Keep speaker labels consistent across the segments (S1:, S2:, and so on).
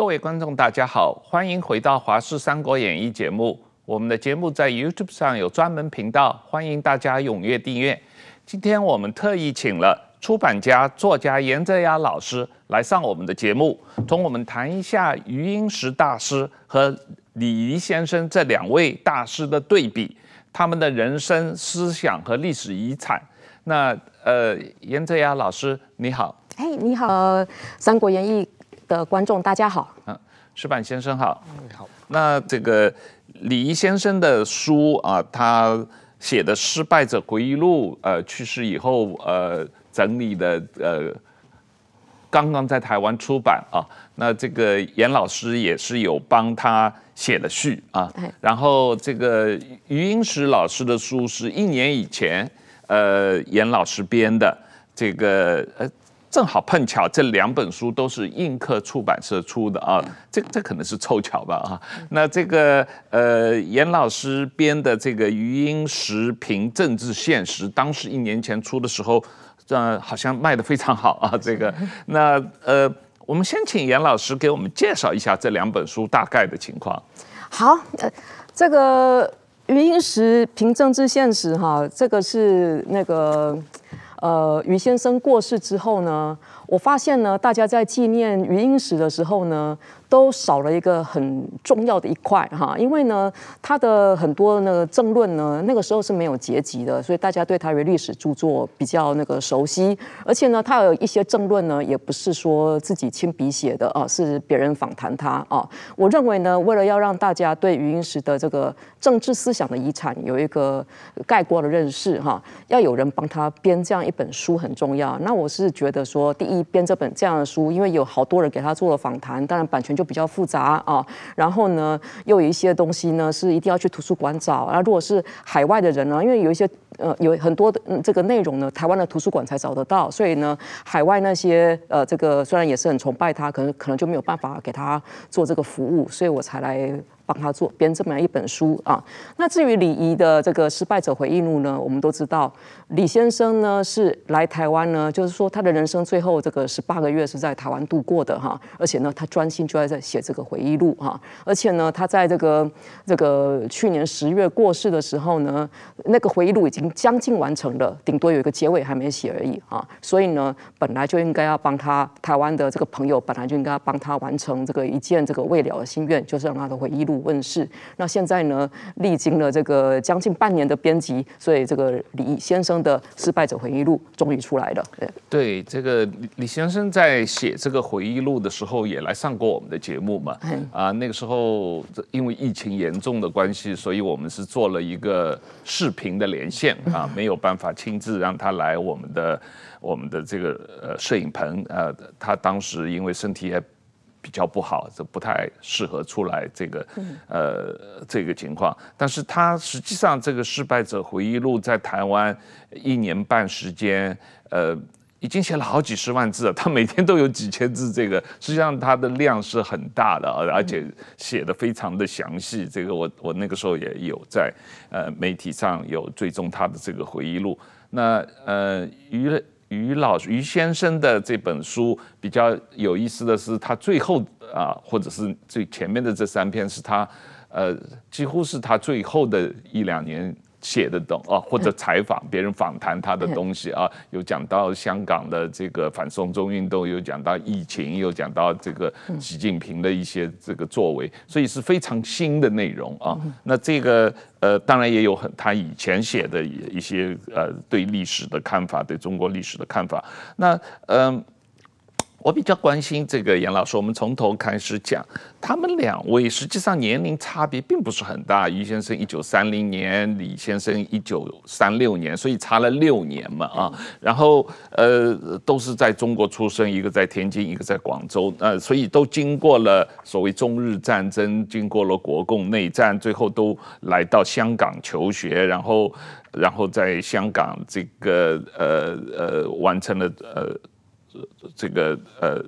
S1: 各位观众，大家好，欢迎回到《华视三国演义》节目。我们的节目在 YouTube 上有专门频道，欢迎大家踊跃订阅。今天我们特意请了出版家、作家颜泽雅老师来上我们的节目，同我们谈一下余英时大师和李怡先生这两位大师的对比，他们的人生、思想和历史遗产。那呃，颜泽雅老师你好，
S2: 哎，你好，《三国演义》的观众大家好，
S1: 嗯，石板先生好，
S3: 你好。
S1: 那这个李仪先生的书啊，他写的《失败者回忆录》，呃，去世以后，呃，整理的，呃，刚刚在台湾出版啊。那这个严老师也是有帮他写的序啊。然后这个余英时老师的书是一年以前，呃，严老师编的，这个呃。正好碰巧，这两本书都是印刻出版社出的啊，这这可能是凑巧吧啊。那这个呃，严老师编的这个《余英时评政治现实》，当时一年前出的时候，呃，好像卖的非常好啊。这个，那呃，我们先请严老师给我们介绍一下这两本书大概的情况。
S2: 好，呃，这个《余英时评政治现实》哈，这个是那个。呃，余先生过世之后呢，我发现呢，大家在纪念余英时的时候呢，都少了一个很重要的一块哈，因为呢，他的很多那个政论呢，那个时候是没有结集的，所以大家对他的历史著作比较那个熟悉，而且呢，他有一些政论呢，也不是说自己亲笔写的啊，是别人访谈他啊。我认为呢，为了要让大家对余英时的这个政治思想的遗产有一个概括的认识哈，要有人帮他编这样一本书很重要。那我是觉得说，第一编这本这样的书，因为有好多人给他做了访谈，当然版权就比较复杂啊，然后呢，又有一些东西呢是一定要去图书馆找。那如果是海外的人呢，因为有一些呃有很多的嗯这个内容呢，台湾的图书馆才找得到，所以呢，海外那些呃这个虽然也是很崇拜他，可能可能就没有办法给他做这个服务，所以我才来。帮他做编这么样一本书啊。那至于李仪的这个《失败者回忆录》呢，我们都知道，李先生呢是来台湾呢，就是说他的人生最后这个十八个月是在台湾度过的哈。而且呢，他专心就在在写这个回忆录哈。而且呢，他在这个这个去年十月过世的时候呢，那个回忆录已经将近完成了，顶多有一个结尾还没写而已啊。所以呢，本来就应该要帮他台湾的这个朋友，本来就应该要帮他完成这个一件这个未了的心愿，就是让他的回忆录。问世，那现在呢，历经了这个将近半年的编辑，所以这个李先生的《失败者回忆录》终于出来了。对，
S1: 对，这个李先生在写这个回忆录的时候，也来上过我们的节目嘛。啊，那个时候因为疫情严重的关系，所以我们是做了一个视频的连线啊，没有办法亲自让他来我们的我们的这个呃摄影棚。呃，他当时因为身体也。比较不好，这不太适合出来这个，呃，这个情况。但是他实际上这个失败者回忆录在台湾一年半时间，呃，已经写了好几十万字了。他每天都有几千字，这个实际上他的量是很大的，而且写的非常的详细。这个我我那个时候也有在呃媒体上有追踪他的这个回忆录。那呃，于于。老于先生的这本书比较有意思的是，他最后啊，或者是最前面的这三篇是他，呃，几乎是他最后的一两年。写的懂啊，或者采访别人访谈他的东西啊，有讲到香港的这个反送中运动，有讲到疫情，有讲到这个习近平的一些这个作为，所以是非常新的内容啊。那这个呃，当然也有很他以前写的一些呃对历史的看法，对中国历史的看法。那嗯。呃我比较关心这个颜老师，我们从头开始讲。他们两位实际上年龄差别并不是很大，于先生一九三零年，李先生一九三六年，所以差了六年嘛啊。然后呃，都是在中国出生，一个在天津，一个在广州，呃，所以都经过了所谓中日战争，经过了国共内战，最后都来到香港求学，然后然后在香港这个呃呃完成了呃。这个呃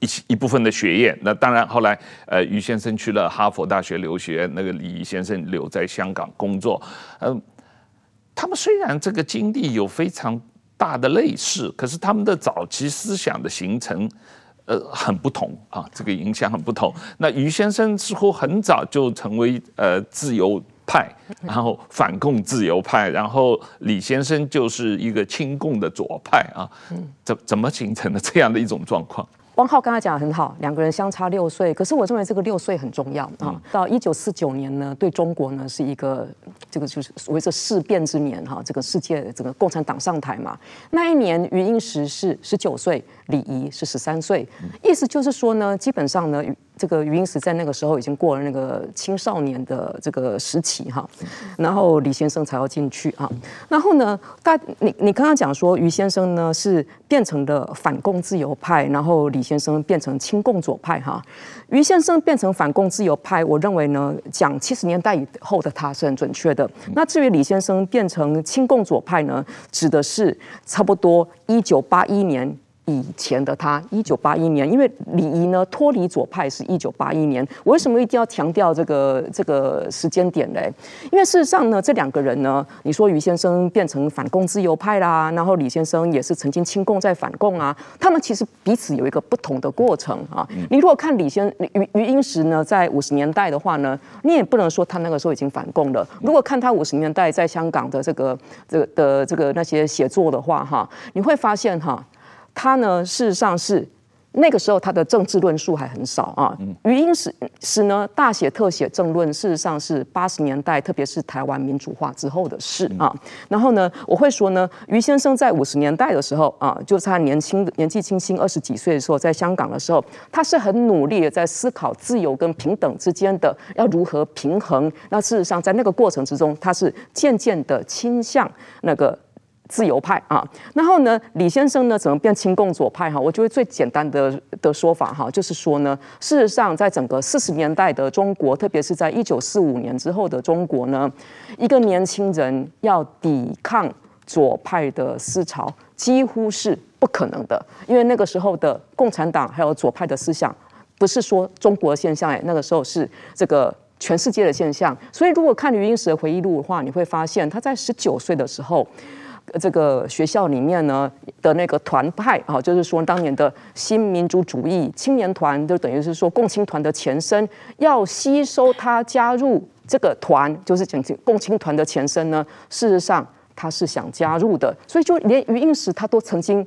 S1: 一一部分的学业，那当然后来呃于先生去了哈佛大学留学，那个李先生留在香港工作，嗯、呃，他们虽然这个经历有非常大的类似，可是他们的早期思想的形成，呃很不同啊，这个影响很不同。那于先生似乎很早就成为呃自由派，然后反共自由派，然后李先生就是一个亲共的左派啊，怎怎么形成了这样的一种状况？
S2: 汪浩刚才讲的很好，两个人相差六岁，可是我认为这个六岁很重要啊。到一九四九年呢，对中国呢是一个这个就是所谓的事变之年哈，这个世界这个共产党上台嘛。那一年余英时是十九岁，李仪是十三岁，意思就是说呢，基本上呢。这个余英时在那个时候已经过了那个青少年的这个时期哈，然后李先生才要进去啊。然后呢，大你你刚刚讲说余先生呢是变成了反共自由派，然后李先生变成亲共左派哈。余先生变成反共自由派，我认为呢讲七十年代以后的他是很准确的。那至于李先生变成亲共左派呢，指的是差不多一九八一年。以前的他，一九八一年，因为李仪呢脱离左派是一九八一年。我为什么一定要强调这个这个时间点嘞？因为事实上呢，这两个人呢，你说于先生变成反共自由派啦，然后李先生也是曾经亲共在反共啊，他们其实彼此有一个不同的过程啊。你如果看李先余余英时呢，在五十年代的话呢，你也不能说他那个时候已经反共了。如果看他五十年代在香港的这个这个的这个那些写作的话哈，你会发现哈。他呢，事实上是那个时候他的政治论述还很少啊。余英时时呢，大写特写政论，事实上是八十年代，特别是台湾民主化之后的事啊。然后呢，我会说呢，余先生在五十年代的时候啊，就是他年轻年纪轻轻二十几岁的时候，在香港的时候，他是很努力的在思考自由跟平等之间的要如何平衡。那事实上，在那个过程之中，他是渐渐的倾向那个。自由派啊，然后呢，李先生呢怎么变亲共左派哈？我觉得最简单的的说法哈，就是说呢，事实上在整个四十年代的中国，特别是在一九四五年之后的中国呢，一个年轻人要抵抗左派的思潮，几乎是不可能的，因为那个时候的共产党还有左派的思想，不是说中国现象哎，那个时候是这个全世界的现象。所以如果看余英时的回忆录的话，你会发现他在十九岁的时候。这个学校里面呢的那个团派啊，就是说当年的新民主主义青年团，就等于是说共青团的前身，要吸收他加入这个团，就是讲共青团的前身呢。事实上他是想加入的，所以就连余英时他都曾经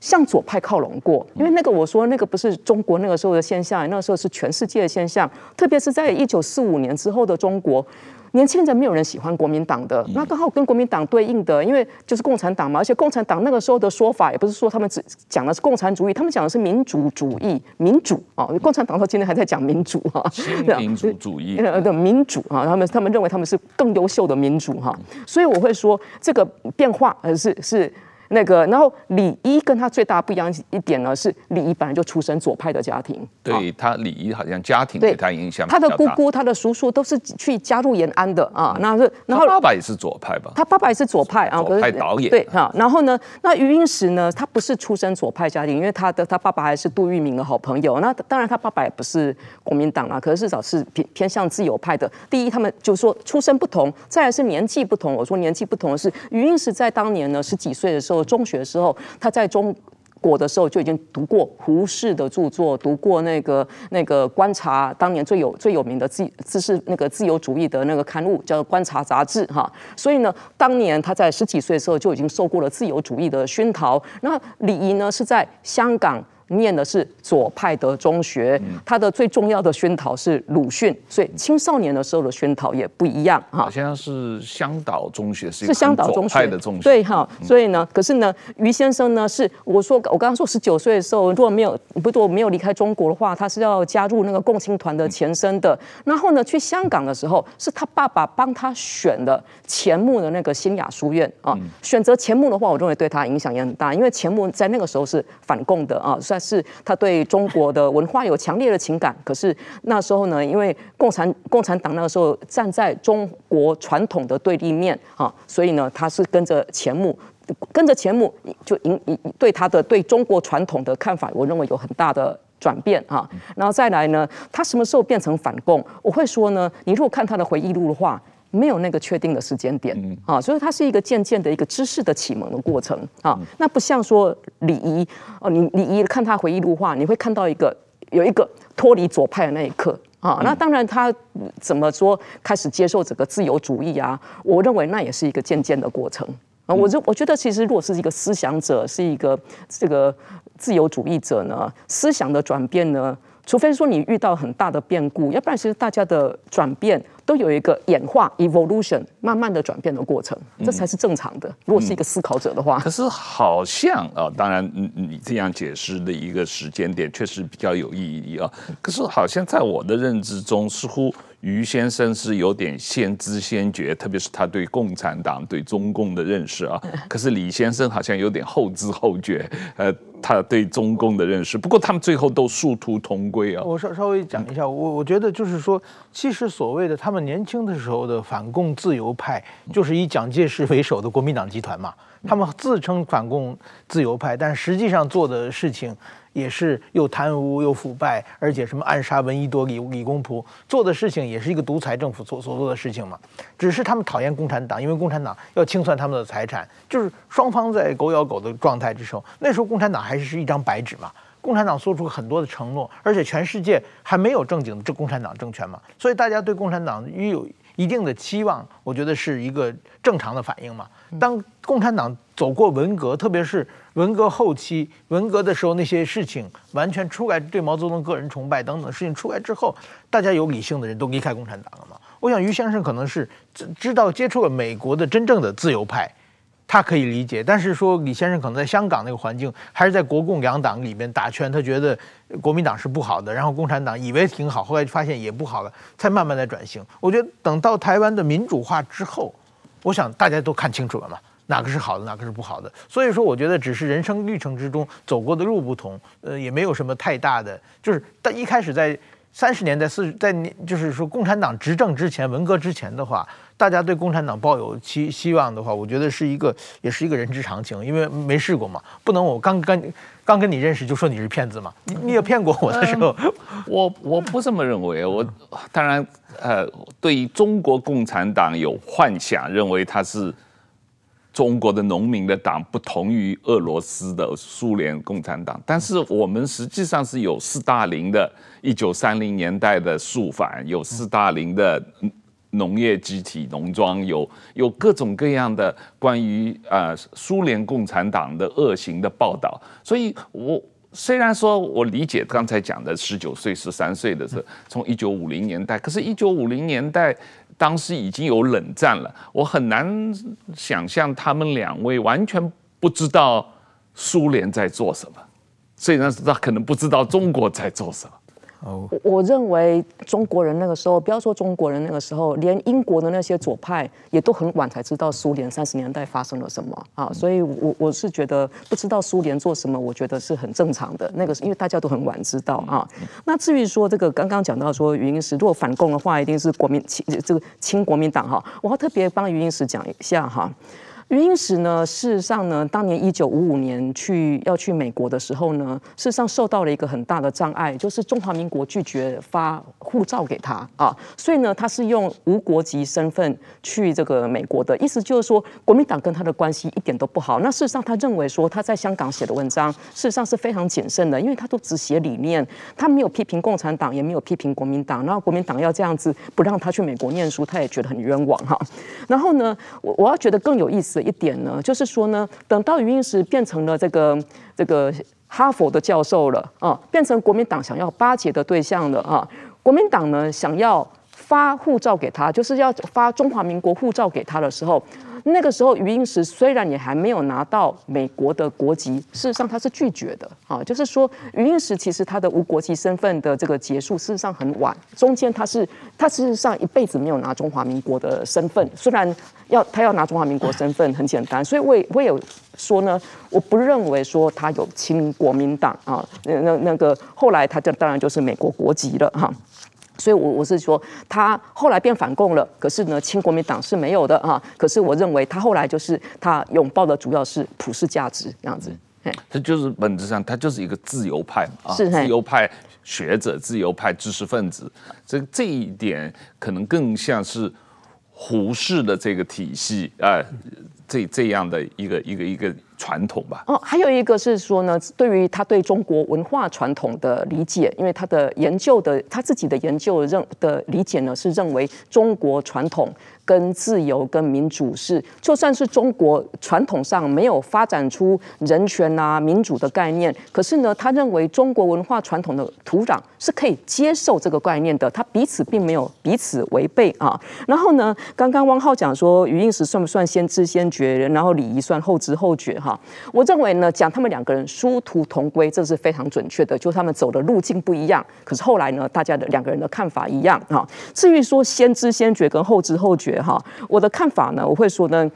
S2: 向左派靠拢过，因为那个我说那个不是中国那个时候的现象，那个时候是全世界的现象，特别是在一九四五年之后的中国。年轻人没有人喜欢国民党的，那刚好跟国民党对应的，因为就是共产党嘛，而且共产党那个时候的说法也不是说他们只讲的是共产主义，他们讲的是民主主义，民主啊，共产党到今天还在讲民主哈，
S1: 民主主义
S2: 的民主啊，他们他们认为他们是更优秀的民主哈，所以我会说这个变化呃是是。那个，然后李一跟他最大不一样一点呢，是李一本来就出身左派的家庭，
S1: 对他李一好像家庭对他影响，
S2: 他的姑姑、他的叔叔都是去加入延安的啊，那是然后
S1: 他爸爸也是左派吧？
S2: 他爸爸也是左派啊，
S1: 左派导演
S2: 对哈。然后呢，那余英时呢，他不是出身左派家庭，因为他的他爸爸还是杜聿明的好朋友。那当然他爸爸也不是国民党啊，可是至少是偏偏向自由派的。第一，他们就说出身不同，再来是年纪不同。我说年纪不同的是余英时在当年呢十几岁的时候。中学的时候，他在中国的时候就已经读过胡适的著作，读过那个那个观察当年最有最有名的自自是那个自由主义的那个刊物叫《观察》杂志哈。所以呢，当年他在十几岁的时候就已经受过了自由主义的熏陶。那李仪呢是在香港。念的是左派的中学，他的最重要的熏陶是鲁迅，所以青少年的时候的熏陶也不一样哈。
S1: 好像是香岛中学是
S2: 是香岛中学
S1: 的中学，
S2: 对哈。所以呢，可是呢，于先生呢是我说我刚刚说十九岁的时候，如果没有不如果没有离开中国的话，他是要加入那个共青团的前身的。然后呢，去香港的时候，是他爸爸帮他选的钱穆的那个新雅书院啊。选择钱穆的话，我认为对他影响也很大，因为钱穆在那个时候是反共的啊，算。是他对中国的文化有强烈的情感，可是那时候呢，因为共产共产党那个时候站在中国传统的对立面啊，所以呢，他是跟着钱穆，跟着钱穆就引引对他的对中国传统的看法，我认为有很大的转变啊。然后再来呢，他什么时候变成反共？我会说呢，你如果看他的回忆录的话。没有那个确定的时间点、嗯、啊，所以它是一个渐渐的一个知识的启蒙的过程啊。嗯、那不像说礼仪哦，你李仪看他回忆录话，你会看到一个有一个脱离左派的那一刻啊。那当然他怎么说开始接受整个自由主义啊？我认为那也是一个渐渐的过程啊。我就我觉得其实如果是一个思想者，是一个这个自由主义者呢，思想的转变呢，除非说你遇到很大的变故，要不然其实大家的转变。都有一个演化 （evolution） 慢慢的转变的过程，这才是正常的。如果是一个思考者的话，
S1: 嗯、可是好像啊、哦，当然，你这样解释的一个时间点确实比较有意义啊。可是好像在我的认知中，似乎。于先生是有点先知先觉，特别是他对共产党、对中共的认识啊。可是李先生好像有点后知后觉，呃，他对中共的认识。不过他们最后都殊途同归啊。
S3: 我稍稍微讲一下，我我觉得就是说，其实所谓的他们年轻的时候的反共自由派，就是以蒋介石为首的国民党集团嘛。他们自称反共自由派，但实际上做的事情。也是又贪污又腐败，而且什么暗杀闻一多李李公仆做的事情，也是一个独裁政府所所做的事情嘛。只是他们讨厌共产党，因为共产党要清算他们的财产，就是双方在狗咬狗的状态之中，那时候共产党还是是一张白纸嘛。共产党做出很多的承诺，而且全世界还没有正经的这共产党政权嘛，所以大家对共产党也有一定的期望，我觉得是一个正常的反应嘛。当共产党走过文革，特别是文革后期，文革的时候那些事情完全出来，对毛泽东个人崇拜等等事情出来之后，大家有理性的人都离开共产党了嘛。我想于先生可能是知道接触了美国的真正的自由派，他可以理解。但是说李先生可能在香港那个环境，还是在国共两党里面打圈，他觉得国民党是不好的，然后共产党以为挺好，后来发现也不好了，才慢慢的转型。我觉得等到台湾的民主化之后，我想大家都看清楚了嘛。哪个是好的，哪个是不好的？所以说，我觉得只是人生历程之中走过的路不同，呃，也没有什么太大的。就是但一开始在三十年代四十，在就是说共产党执政之前，文革之前的话，大家对共产党抱有期希望的话，我觉得是一个，也是一个人之常情，因为没试过嘛，不能我刚跟刚跟你认识就说你是骗子嘛，你你也骗过我的时候，
S1: 我我不这么认为，我当然呃，对于中国共产党有幻想，认为他是。中国的农民的党不同于俄罗斯的苏联共产党，但是我们实际上是有斯大林的一九三零年代的肃反，有斯大林的农业集体农庄，有有各种各样的关于呃苏联共产党的恶行的报道。所以我虽然说我理解刚才讲的十九岁、十三岁的时候，从一九五零年代，可是，一九五零年代。当时已经有冷战了，我很难想象他们两位完全不知道苏联在做什么，虽然是他可能不知道中国在做什么。
S2: 我我认为中国人那个时候，不要说中国人那个时候，连英国的那些左派也都很晚才知道苏联三十年代发生了什么啊，所以我我是觉得不知道苏联做什么，我觉得是很正常的。那个是因为大家都很晚知道啊。那至于说这个刚刚讲到说余英时如果反共的话，一定是国民亲这个亲国民党哈，我要特别帮余英时讲一下哈。余英时呢，事实上呢，当年一九五五年去要去美国的时候呢，事实上受到了一个很大的障碍，就是中华民国拒绝发护照给他啊，所以呢，他是用无国籍身份去这个美国的，意思就是说，国民党跟他的关系一点都不好。那事实上，他认为说他在香港写的文章，事实上是非常谨慎的，因为他都只写理念，他没有批评共产党，也没有批评国民党。然后国民党要这样子不让他去美国念书，他也觉得很冤枉哈。然后呢，我我要觉得更有意思。一点呢，就是说呢，等到余英时变成了这个这个哈佛的教授了啊，变成国民党想要巴结的对象了啊，国民党呢想要发护照给他，就是要发中华民国护照给他的时候。那个时候，余英时虽然也还没有拿到美国的国籍，事实上他是拒绝的啊。就是说，余英时其实他的无国籍身份的这个结束，事实上很晚，中间他是他事实上一辈子没有拿中华民国的身份。虽然要他要拿中华民国身份很简单，所以我也我也有说呢，我不认为说他有亲国民党啊。那那那个后来他就当然就是美国国籍了哈。所以，我我是说，他后来变反共了，可是呢，亲国民党是没有的啊。可是，我认为他后来就是他拥抱的主要是普世价值这样子。
S1: 他就是本质上，他就是一个自由派啊，自由派学者、自由派知识分子。这这一点可能更像是胡适的这个体系啊、呃，这这样的一个一个一个传统吧。
S2: 哦，还有一个是说呢，对于他对中国文化传统的理解，因为他的研究的他自己的研究认的理解呢，是认为中国传统。跟自由跟民主是，就算是中国传统上没有发展出人权啊、民主的概念，可是呢，他认为中国文化传统的土壤是可以接受这个概念的，他彼此并没有彼此违背啊。然后呢，刚刚汪浩讲说余英时算不算先知先觉，然后李仪算后知后觉哈？我认为呢，讲他们两个人殊途同归，这是非常准确的，就他们走的路径不一样，可是后来呢，大家的两个人的看法一样啊。至于说先知先觉跟后知后觉。哈，我的看法呢，我会说呢，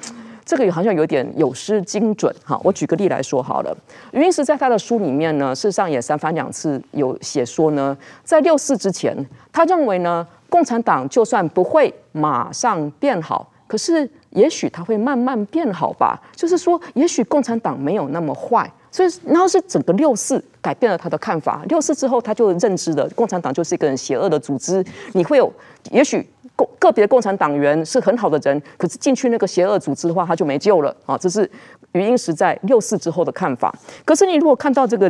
S2: 这个好像有点有失精准。哈，我举个例来说好了，余英时在他的书里面呢，事实上也三番两次有写说呢，在六四之前，他认为呢，共产党就算不会马上变好，可是也许他会慢慢变好吧。就是说，也许共产党没有那么坏。所以，然后是整个六四改变了他的看法。六四之后，他就认知了共产党就是一个很邪恶的组织。你会有，也许个别的共产党员是很好的人，可是进去那个邪恶组织的话，他就没救了啊！这是余英时在六四之后的看法。可是你如果看到这个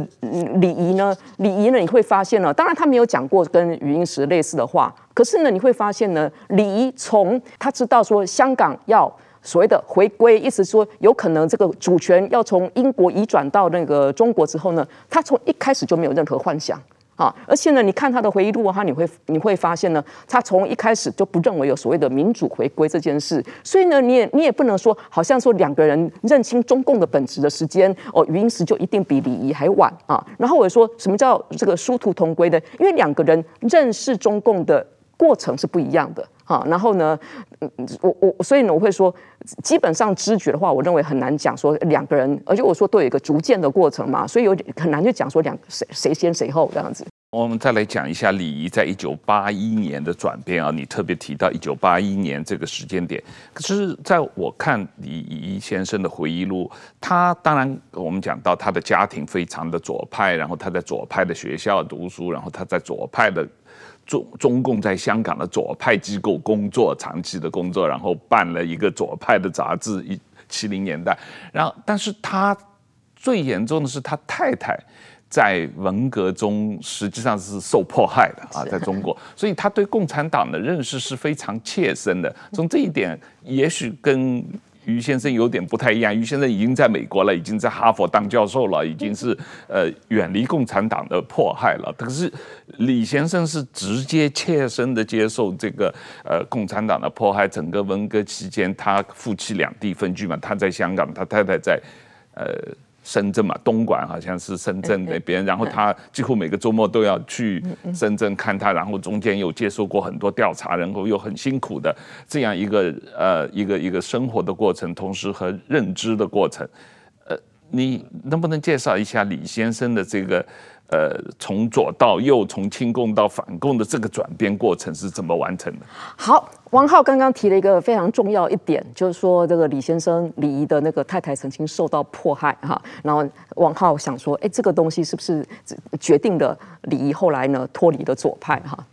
S2: 李仪呢，李仪呢，你会发现呢，当然他没有讲过跟余英时类似的话，可是呢，你会发现呢，李仪从他知道说香港要。所谓的回归，意思说有可能这个主权要从英国移转到那个中国之后呢，他从一开始就没有任何幻想啊。而且呢，你看他的回忆录哈，你会你会发现呢，他从一开始就不认为有所谓的民主回归这件事。所以呢，你也你也不能说，好像说两个人认清中共的本质的时间哦，余英时就一定比李仪还晚啊。然后我说什么叫这个殊途同归的？因为两个人认识中共的过程是不一样的。啊，然后呢，我我所以呢，我会说，基本上知觉的话，我认为很难讲说两个人，而且我说都有一个逐渐的过程嘛，所以有点很难去讲说两谁谁先谁后这样子。
S1: 我们再来讲一下李仪在一九八一年的转变啊，你特别提到一九八一年这个时间点，可是在我看李仪先生的回忆录，他当然我们讲到他的家庭非常的左派，然后他在左派的学校读书，然后他在左派的。中中共在香港的左派机构工作，长期的工作，然后办了一个左派的杂志，一七零年代，然后但是他最严重的是他太太在文革中实际上是受迫害的啊，在中国，所以他对共产党的认识是非常切身的。从这一点，也许跟。于先生有点不太一样，于先生已经在美国了，已经在哈佛当教授了，已经是呃远离共产党的迫害了。可是李先生是直接切身的接受这个呃共产党的迫害。整个文革期间，他夫妻两地分居嘛，他在香港，他太太在呃。深圳嘛，东莞好像是深圳那边，然后他几乎每个周末都要去深圳看他，然后中间有接受过很多调查，然后又很辛苦的这样一个呃一个一个生活的过程，同时和认知的过程，呃，你能不能介绍一下李先生的这个？呃，从左到右，从亲共到反共的这个转变过程是怎么完成的？
S2: 好，王浩刚刚提了一个非常重要一点，就是说这个李先生李仪的那个太太曾经受到迫害哈，然后王浩想说，哎，这个东西是不是决定了李仪后来呢脱离了左派哈？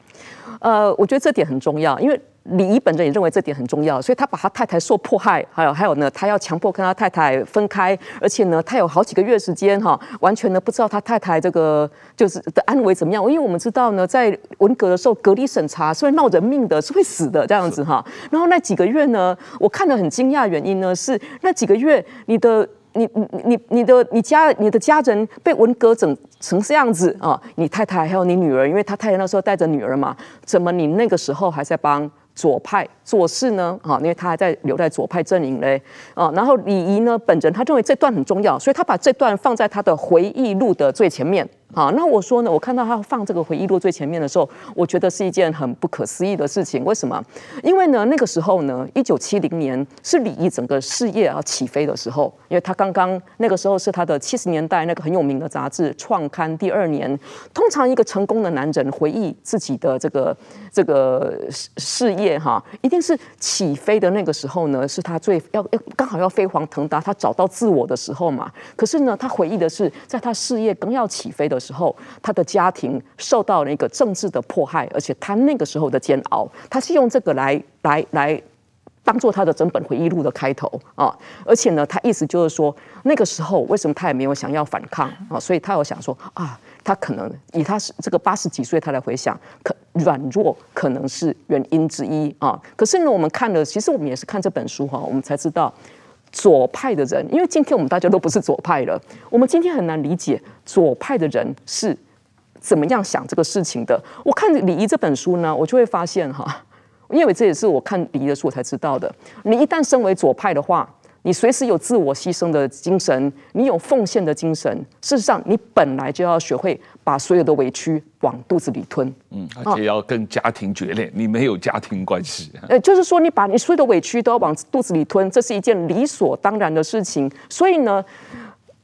S2: 呃，我觉得这点很重要，因为。李仪本人也认为这点很重要，所以他把他太太受迫害，还有还有呢，他要强迫跟他太太分开，而且呢，他有好几个月时间哈，完全呢不知道他太太这个就是的安危怎么样。因为我们知道呢，在文革的时候，隔离审查是会闹人命的，是会死的这样子哈。然后那几个月呢，我看了很惊讶，原因呢是那几个月你的。你你你你的你家你的家人被文革整成这样子啊，你太太还有你女儿，因为他太太那时候带着女儿嘛，怎么你那个时候还在帮左派做事呢？啊，因为他还在留在左派阵营嘞啊。然后李仪呢本人他认为这段很重要，所以他把这段放在他的回忆录的最前面。好，那我说呢，我看到他放这个回忆录最前面的时候，我觉得是一件很不可思议的事情。为什么？因为呢，那个时候呢，一九七零年是李毅整个事业要起飞的时候，因为他刚刚那个时候是他的七十年代那个很有名的杂志创刊第二年。通常一个成功的男人回忆自己的这个这个事业哈，一定是起飞的那个时候呢，是他最要要刚好要飞黄腾达，他找到自我的时候嘛。可是呢，他回忆的是在他事业刚要起飞的时候，他的家庭受到了一个政治的迫害，而且他那个时候的煎熬，他是用这个来来来当做他的整本回忆录的开头啊，而且呢，他意思就是说，那个时候为什么他也没有想要反抗啊？所以他有想说啊，他可能以他是这个八十几岁，他来回想，可软弱可能是原因之一啊。可是呢，我们看了，其实我们也是看这本书哈，我们才知道左派的人，因为今天我们大家都不是左派了，我们今天很难理解左派的人是怎么样想这个事情的。我看李怡这本书呢，我就会发现哈。因为这也是我看李怡的书我才知道的。你一旦身为左派的话，你随时有自我牺牲的精神，你有奉献的精神。事实上，你本来就要学会把所有的委屈往肚子里吞。
S1: 嗯，而且要跟家庭决裂，你没有家庭关系。
S2: 呃，就是说，你把你所有的委屈都要往肚子里吞，这是一件理所当然的事情。所以呢。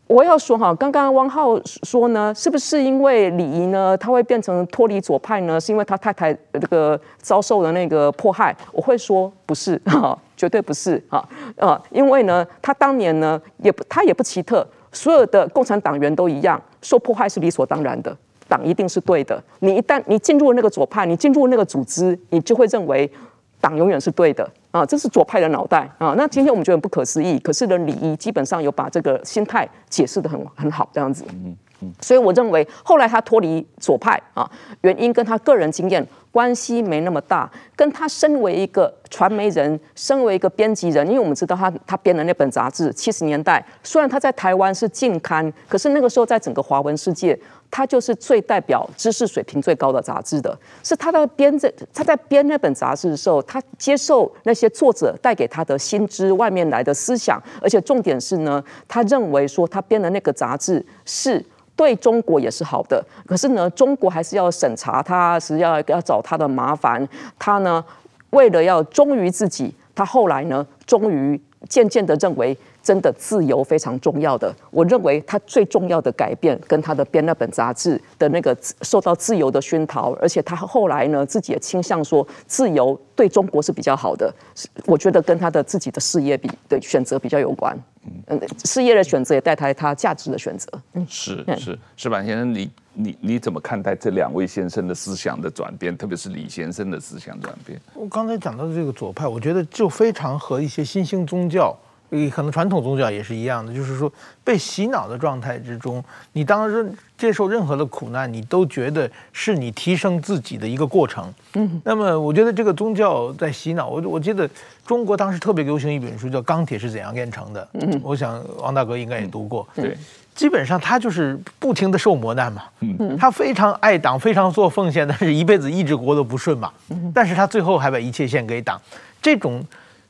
S2: 我要说哈，刚刚汪浩说呢，是不是因为李仪呢，他会变成脱离左派呢？是因为他太太这个遭受了那个迫害？我会说不是哈，绝对不是哈啊，因为呢，他当年呢也不他也不奇特，所有的共产党员都一样，受迫害是理所当然的，党一定是对的。你一旦你进入那个左派，你进入那个组织，你就会认为。党永远是对的啊，这是左派的脑袋啊。那今天我们觉得很不可思议，可是呢，李怡基本上有把这个心态解释的很很好，这样子。所以我认为后来他脱离左派啊，原因跟他个人经验关系没那么大，跟他身为一个传媒人，身为一个编辑人，因为我们知道他他编的那本杂志，七十年代虽然他在台湾是禁刊，可是那个时候在整个华文世界。他就是最代表知识水平最高的杂志的，是他在编这他在编那本杂志的时候，他接受那些作者带给他的新知，外面来的思想，而且重点是呢，他认为说他编的那个杂志是对中国也是好的，可是呢，中国还是要审查他，是要要找他的麻烦，他呢为了要忠于自己，他后来呢忠于渐渐的认为。真的自由非常重要的，我认为他最重要的改变跟他的编那本杂志的那个受到自由的熏陶，而且他后来呢自己也倾向说自由对中国是比较好的，我觉得跟他的自己的事业比的选择比较有关，嗯，事业的选择也带来他价值的选择，嗯，
S1: 是是。矢板先生，你你你怎么看待这两位先生的思想的转变，特别是李先生的思想转变？
S3: 我刚才讲到的这个左派，我觉得就非常和一些新兴宗教。可能传统宗教也是一样的，就是说被洗脑的状态之中，你当时接受任何的苦难，你都觉得是你提升自己的一个过程。嗯，那么我觉得这个宗教在洗脑。我我记得中国当时特别流行一本书叫《钢铁是怎样炼成的》。嗯，我想王大哥应该也读过。
S1: 对，
S3: 基本上他就是不停的受磨难嘛。嗯，他非常爱党，非常做奉献，但是一辈子一直国都不顺嘛。嗯，但是他最后还把一切献给党，这种。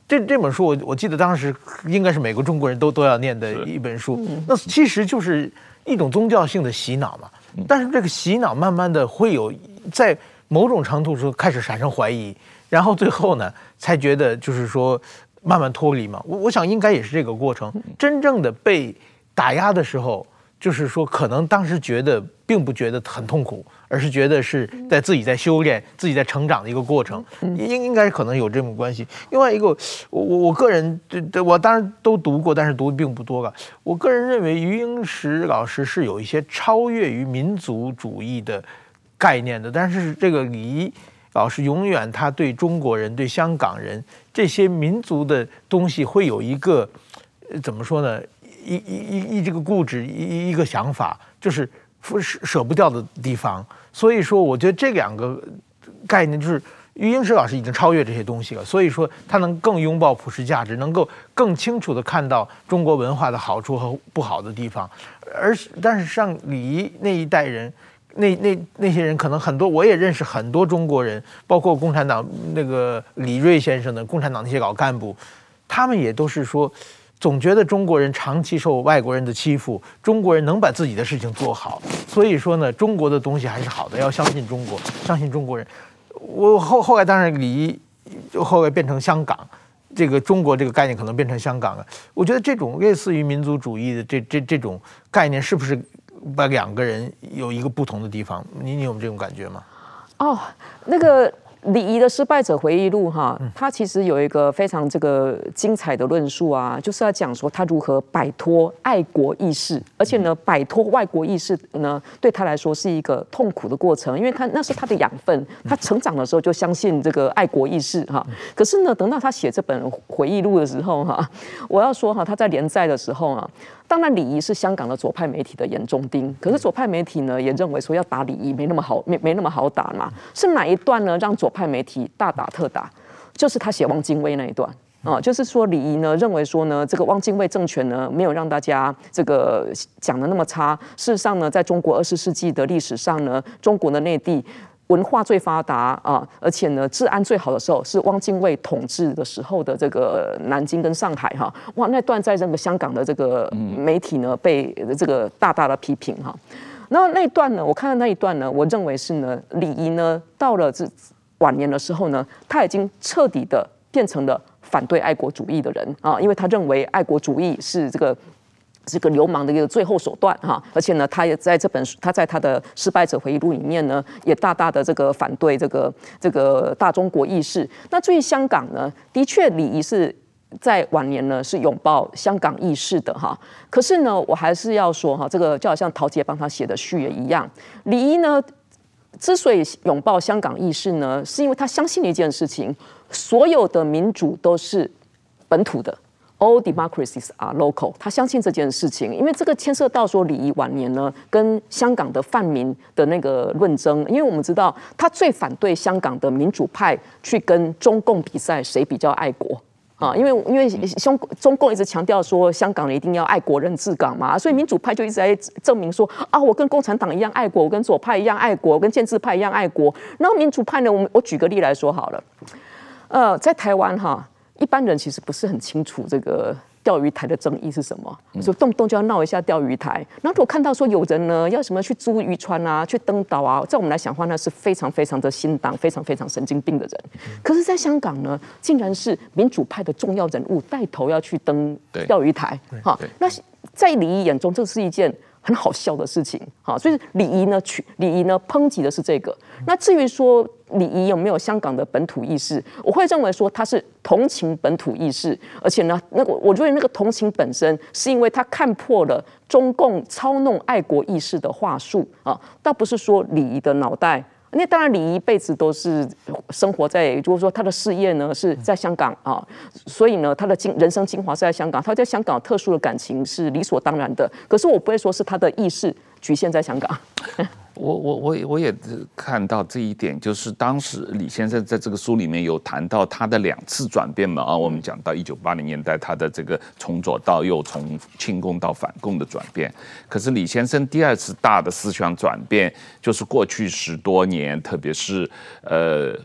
S3: 这这本书我我记得当时应该是每个中国人都都要念的一本书，那其实就是一种宗教性的洗脑嘛。但是这个洗脑慢慢的会有在某种程度上开始产生怀疑，然后最后呢才觉得就是说慢慢脱离嘛。我我想应该也是这个过程。真正的被打压的时候，就是说可能当时觉得并不觉得很痛苦。而是觉得是在自己在修炼、自己在成长的一个过程，应应该可能有这种关系。另外一个，我我我个人对对，我当然都读过，但是读的并不多吧。我个人认为，余英时老师是有一些超越于民族主义的概念的。但是这个李怡老师永远他对中国人、对香港人这些民族的东西会有一个怎么说呢？一一一一这个固执一一一个想法，就是。舍舍不掉的地方，所以说我觉得这两个概念就是余英时老师已经超越这些东西了，所以说他能更拥抱普世价值，能够更清楚地看到中国文化的好处和不好的地方。而但是像李那一代人，那那那些人可能很多，我也认识很多中国人，包括共产党那个李锐先生的共产党那些老干部，他们也都是说。总觉得中国人长期受外国人的欺负，中国人能把自己的事情做好，所以说呢，中国的东西还是好的，要相信中国，相信中国人。我后后来当然离，就后来变成香港，这个中国这个概念可能变成香港了。我觉得这种类似于民族主义的这这这种概念，是不是把两个人有一个不同的地方？你你有这种感觉吗？
S2: 哦，那个。礼仪的失败者回忆录哈，他其实有一个非常这个精彩的论述啊，就是要讲说他如何摆脱爱国意识，而且呢，摆脱外国意识呢，对他来说是一个痛苦的过程，因为他那是他的养分，他成长的时候就相信这个爱国意识哈。可是呢，等到他写这本回忆录的时候哈，我要说哈，他在连载的时候啊。当然，礼仪是香港的左派媒体的眼中钉。可是左派媒体呢，也认为说要打礼仪没那么好，没没那么好打嘛。是哪一段呢？让左派媒体大打特打，就是他写汪精卫那一段啊，就是说礼仪呢，认为说呢，这个汪精卫政权呢，没有让大家这个讲的那么差。事实上呢，在中国二十世纪的历史上呢，中国的内地。文化最发达啊，而且呢，治安最好的时候是汪精卫统治的时候的这个南京跟上海哈，哇，那段在这个香港的这个媒体呢，被这个大大的批评哈。然后那一段呢，我看到那一段呢，我认为是呢，李仪呢到了这晚年的时候呢，他已经彻底的变成了反对爱国主义的人啊，因为他认为爱国主义是这个。这个流氓的一个最后手段哈，而且呢，他也在这本书，他在他的失败者回忆录里面呢，也大大的这个反对这个这个大中国意识。那至于香港呢，的确礼仪是在晚年呢是拥抱香港意识的哈。可是呢，我还是要说哈，这个就好像陶杰帮他写的序也一样，礼仪呢之所以拥抱香港意识呢，是因为他相信一件事情，所有的民主都是本土的。All democracies are local。他相信这件事情，因为这个牵涉到说礼仪晚年呢，跟香港的泛民的那个论争。因为我们知道，他最反对香港的民主派去跟中共比赛谁比较爱国啊。因为因为中中共一直强调说香港人一定要爱国人治港嘛，所以民主派就一直在证明说啊，我跟共产党一样爱国，我跟左派一样爱国，我跟建制派一样爱国。然后民主派呢，我们我举个例来说好了，呃，在台湾哈。一般人其实不是很清楚这个钓鱼台的争议是什么，说动不动就要闹一下钓鱼台。然后看到说有人呢要什么去租渔船啊，去登岛啊，在我们来讲话那是非常非常的心党，非常非常神经病的人。可是，在香港呢，竟然是民主派的重要人物带头要去登钓鱼台。哈，那在李仪眼中，这是一件很好笑的事情。哈，所以礼仪呢，取礼仪呢，抨击的是这个。那至于说。礼仪有没有香港的本土意识？我会认为说他是同情本土意识，而且呢，那个我认为那个同情本身是因为他看破了中共操弄爱国意识的话术啊，倒不是说礼仪的脑袋。那当然，你一辈子都是生活在，就是说他的事业呢是在香港啊，所以呢，他的精人生精华是在香港，他在香港特殊的感情是理所当然的。可是我不会说是他的意识局限在香港。
S1: 我我我我也看到这一点，就是当时李先生在这个书里面有谈到他的两次转变嘛啊，我们讲到一九八零年代他的这个从左到右，从亲共到反共的转变。可是李先生第二次大的思想转变，就是过去十多年，特别是呃，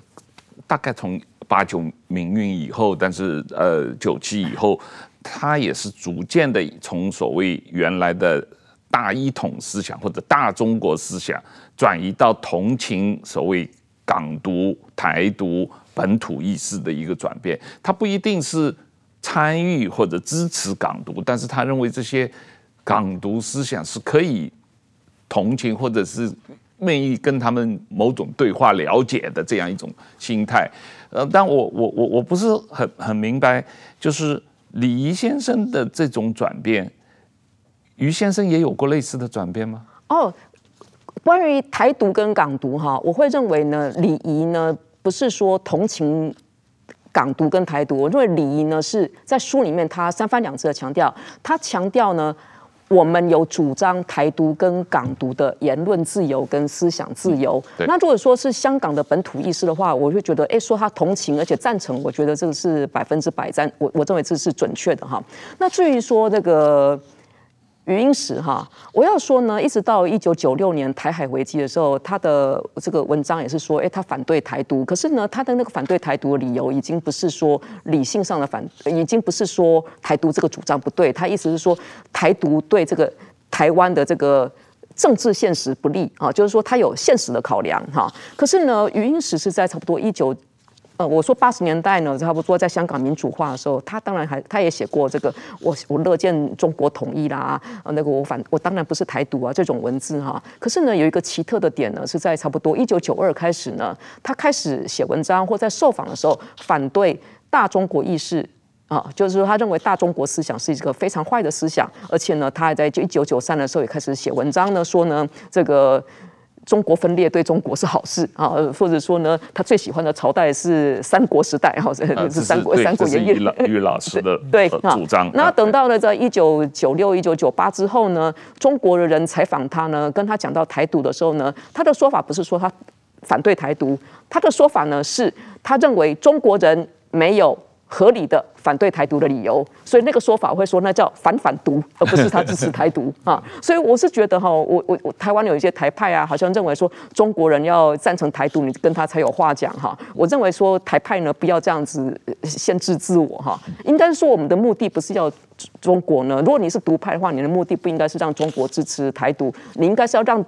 S1: 大概从八九民运以后，但是呃九七以后，他也是逐渐的从所谓原来的。大一统思想或者大中国思想转移到同情所谓港独、台独、本土意识的一个转变，他不一定是参与或者支持港独，但是他认为这些港独思想是可以同情或者是愿意跟他们某种对话了解的这样一种心态。呃，但我我我我不是很很明白，就是李仪先生的这种转变。于先生也有过类似的转变吗？
S2: 哦，关于台独跟港独哈，我会认为呢，礼仪呢不是说同情港独跟台独，我认为礼仪呢是在书里面他三番两次的强调，他强调呢，我们有主张台独跟港独的言论自由跟思想自由。嗯、那如果说是香港的本土意识的话，我会觉得，哎，说他同情而且赞成，我觉得这个是百分之百赞，我我认为这是准确的哈。那至于说这个。余英时哈，我要说呢，一直到一九九六年台海危机的时候，他的这个文章也是说，哎，他反对台独。可是呢，他的那个反对台独的理由，已经不是说理性上的反，已经不是说台独这个主张不对。他意思是说，台独对这个台湾的这个政治现实不利啊，就是说他有现实的考量哈。可是呢，余英时是在差不多一九。呃，我说八十年代呢，差不多在香港民主化的时候，他当然还他也写过这个，我我乐见中国统一啦，那个我反我当然不是台独啊这种文字哈。可是呢，有一个奇特的点呢，是在差不多一九九二开始呢，他开始写文章或在受访的时候反对大中国意识。啊，就是说，他认为大中国思想是一个非常坏的思想，而且呢，他还在一九九三的时候也开始写文章呢，说呢，这个中国分裂对中国是好事啊，或者说呢，他最喜欢的朝代是三国时代，哈，是三国三国演义。
S1: 于老师的 对主张。
S2: 那等到了在一九九六、一九九八之后呢，中国的人采访他呢，跟他讲到台独的时候呢，他的说法不是说他反对台独，他的说法呢是，他认为中国人没有。合理的反对台独的理由，所以那个说法会说那叫反反独，而不是他支持台独 啊。所以我是觉得哈，我我我台湾有一些台派啊，好像认为说中国人要赞成台独，你跟他才有话讲哈。我认为说台派呢，不要这样子限制自我哈，应该说我们的目的不是要中国呢。如果你是独派的话，你的目的不应该是让中国支持台独，你应该是要让。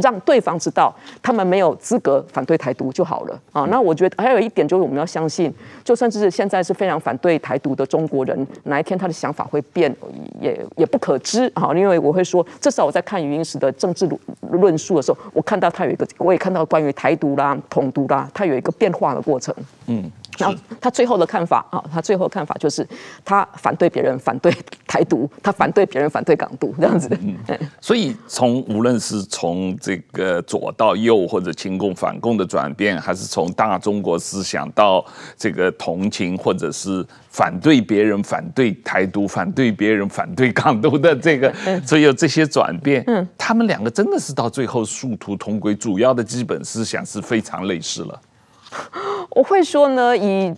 S2: 让对方知道他们没有资格反对台独就好了啊。那我觉得还有一点就是我们要相信，就算是现在是非常反对台独的中国人，哪一天他的想法会变，也也不可知啊。因为我会说，至少我在看余英时的政治论述的时候，我看到他有一个，我也看到关于台独啦、统独啦，他有一个变化的过程。嗯。然后他最后的看法啊，他最后的看法就是他反对别人反对台独，他反对别人反对港独 这样子。嗯，
S1: 所以从无论是从这个左到右，或者亲共反共的转变，还是从大中国思想到这个同情，或者是反对别人反对台独，反对别人反对港独的这个，所以有这些转变，嗯，他们两个真的是到最后殊途同归，主要的基本思想是非常类似了。
S2: 我会说呢，以